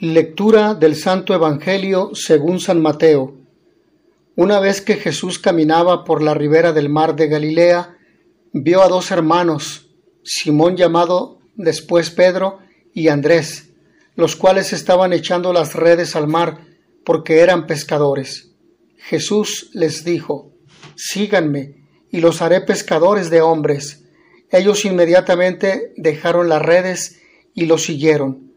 Lectura del Santo Evangelio según San Mateo. Una vez que Jesús caminaba por la ribera del mar de Galilea, vio a dos hermanos, Simón llamado después Pedro y Andrés, los cuales estaban echando las redes al mar porque eran pescadores. Jesús les dijo, Síganme, y los haré pescadores de hombres. Ellos inmediatamente dejaron las redes y lo siguieron.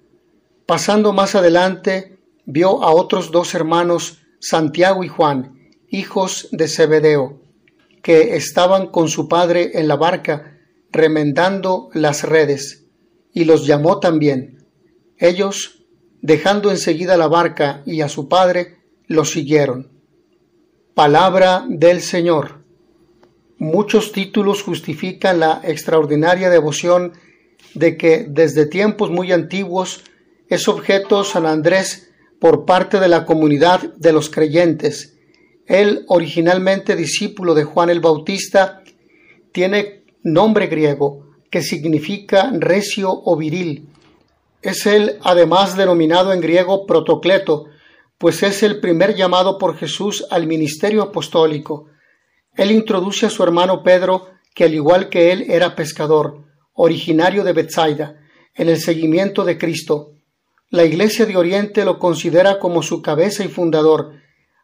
Pasando más adelante, vio a otros dos hermanos, Santiago y Juan, hijos de Zebedeo, que estaban con su padre en la barca, remendando las redes, y los llamó también. Ellos, dejando enseguida la barca y a su padre, lo siguieron. Palabra del Señor. Muchos títulos justifican la extraordinaria devoción de que desde tiempos muy antiguos es objeto San Andrés por parte de la comunidad de los creyentes. Él, originalmente discípulo de Juan el Bautista, tiene nombre griego que significa recio o viril. Es él además denominado en griego protocleto, pues es el primer llamado por Jesús al ministerio apostólico. Él introduce a su hermano Pedro, que al igual que él era pescador, originario de Bethsaida, en el seguimiento de Cristo. La Iglesia de Oriente lo considera como su cabeza y fundador.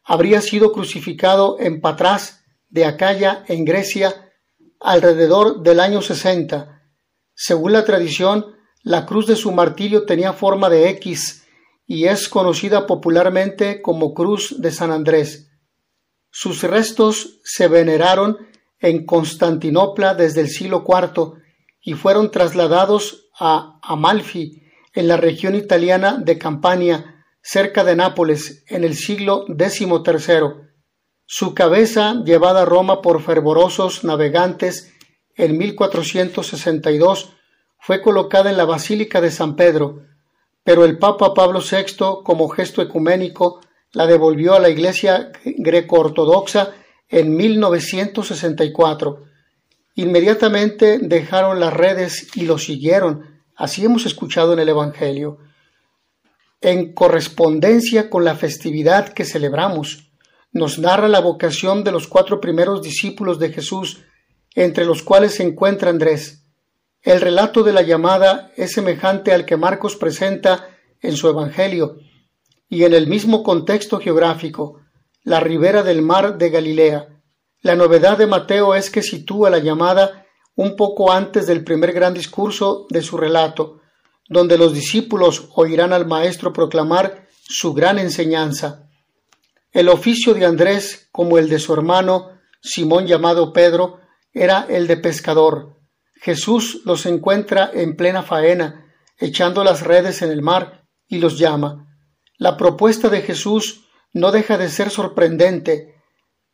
Habría sido crucificado en Patras de Acaya, en Grecia, alrededor del año 60. Según la tradición, la cruz de su martirio tenía forma de X y es conocida popularmente como Cruz de San Andrés. Sus restos se veneraron en Constantinopla desde el siglo IV y fueron trasladados a Amalfi, en la región italiana de Campania, cerca de Nápoles, en el siglo XIII. Su cabeza, llevada a Roma por fervorosos navegantes en 1462, fue colocada en la Basílica de San Pedro, pero el Papa Pablo VI, como gesto ecuménico, la devolvió a la Iglesia greco-ortodoxa en 1964. Inmediatamente dejaron las redes y lo siguieron, Así hemos escuchado en el Evangelio. En correspondencia con la festividad que celebramos, nos narra la vocación de los cuatro primeros discípulos de Jesús, entre los cuales se encuentra Andrés. El relato de la llamada es semejante al que Marcos presenta en su Evangelio, y en el mismo contexto geográfico, la ribera del mar de Galilea. La novedad de Mateo es que sitúa la llamada un poco antes del primer gran discurso de su relato, donde los discípulos oirán al Maestro proclamar su gran enseñanza. El oficio de Andrés, como el de su hermano Simón llamado Pedro, era el de pescador. Jesús los encuentra en plena faena, echando las redes en el mar, y los llama. La propuesta de Jesús no deja de ser sorprendente.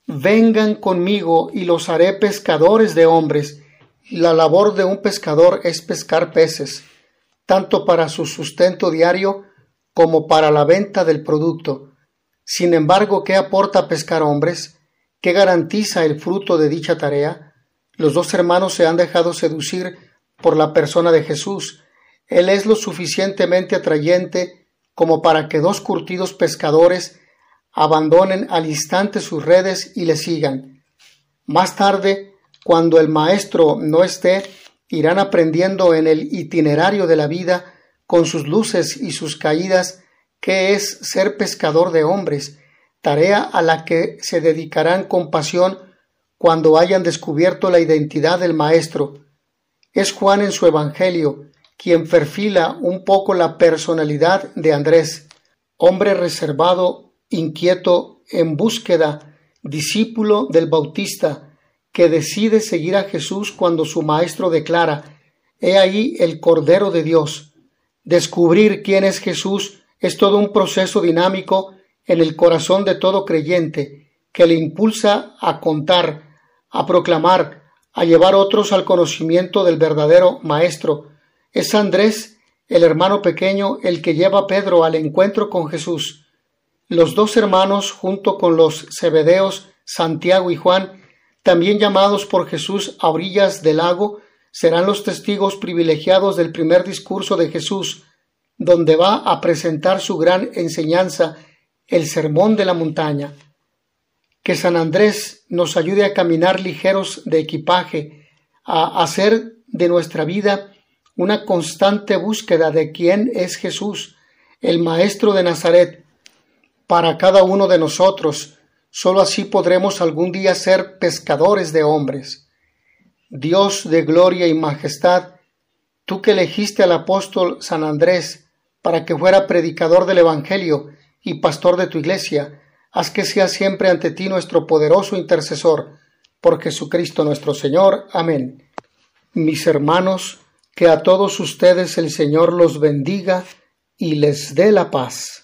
Vengan conmigo y los haré pescadores de hombres. La labor de un pescador es pescar peces, tanto para su sustento diario como para la venta del producto. Sin embargo, ¿qué aporta pescar hombres? ¿Qué garantiza el fruto de dicha tarea? Los dos hermanos se han dejado seducir por la persona de Jesús. Él es lo suficientemente atrayente como para que dos curtidos pescadores abandonen al instante sus redes y le sigan. Más tarde, cuando el maestro no esté, irán aprendiendo en el itinerario de la vida, con sus luces y sus caídas, qué es ser pescador de hombres, tarea a la que se dedicarán con pasión cuando hayan descubierto la identidad del Maestro. Es Juan en su Evangelio quien perfila un poco la personalidad de Andrés, hombre reservado, inquieto, en búsqueda, discípulo del Bautista, que decide seguir a Jesús cuando su maestro declara, He ahí el Cordero de Dios. Descubrir quién es Jesús es todo un proceso dinámico en el corazón de todo creyente que le impulsa a contar, a proclamar, a llevar otros al conocimiento del verdadero Maestro. Es Andrés, el hermano pequeño, el que lleva a Pedro al encuentro con Jesús. Los dos hermanos, junto con los Zebedeos, Santiago y Juan, también llamados por Jesús a orillas del lago, serán los testigos privilegiados del primer discurso de Jesús, donde va a presentar su gran enseñanza, el Sermón de la Montaña. Que San Andrés nos ayude a caminar ligeros de equipaje, a hacer de nuestra vida una constante búsqueda de quién es Jesús, el Maestro de Nazaret, para cada uno de nosotros. Solo así podremos algún día ser pescadores de hombres. Dios de gloria y majestad, tú que elegiste al apóstol San Andrés para que fuera predicador del Evangelio y pastor de tu iglesia, haz que sea siempre ante ti nuestro poderoso intercesor, por Jesucristo nuestro Señor. Amén. Mis hermanos, que a todos ustedes el Señor los bendiga y les dé la paz.